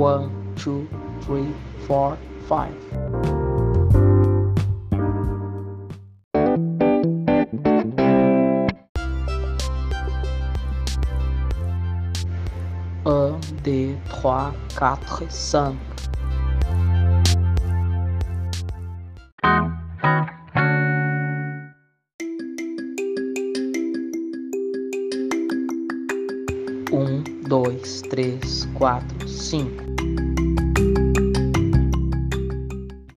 One, two, three, four, five. Un, deux, trois, quatre, cinq. Um, dois, três, quatro, cinco.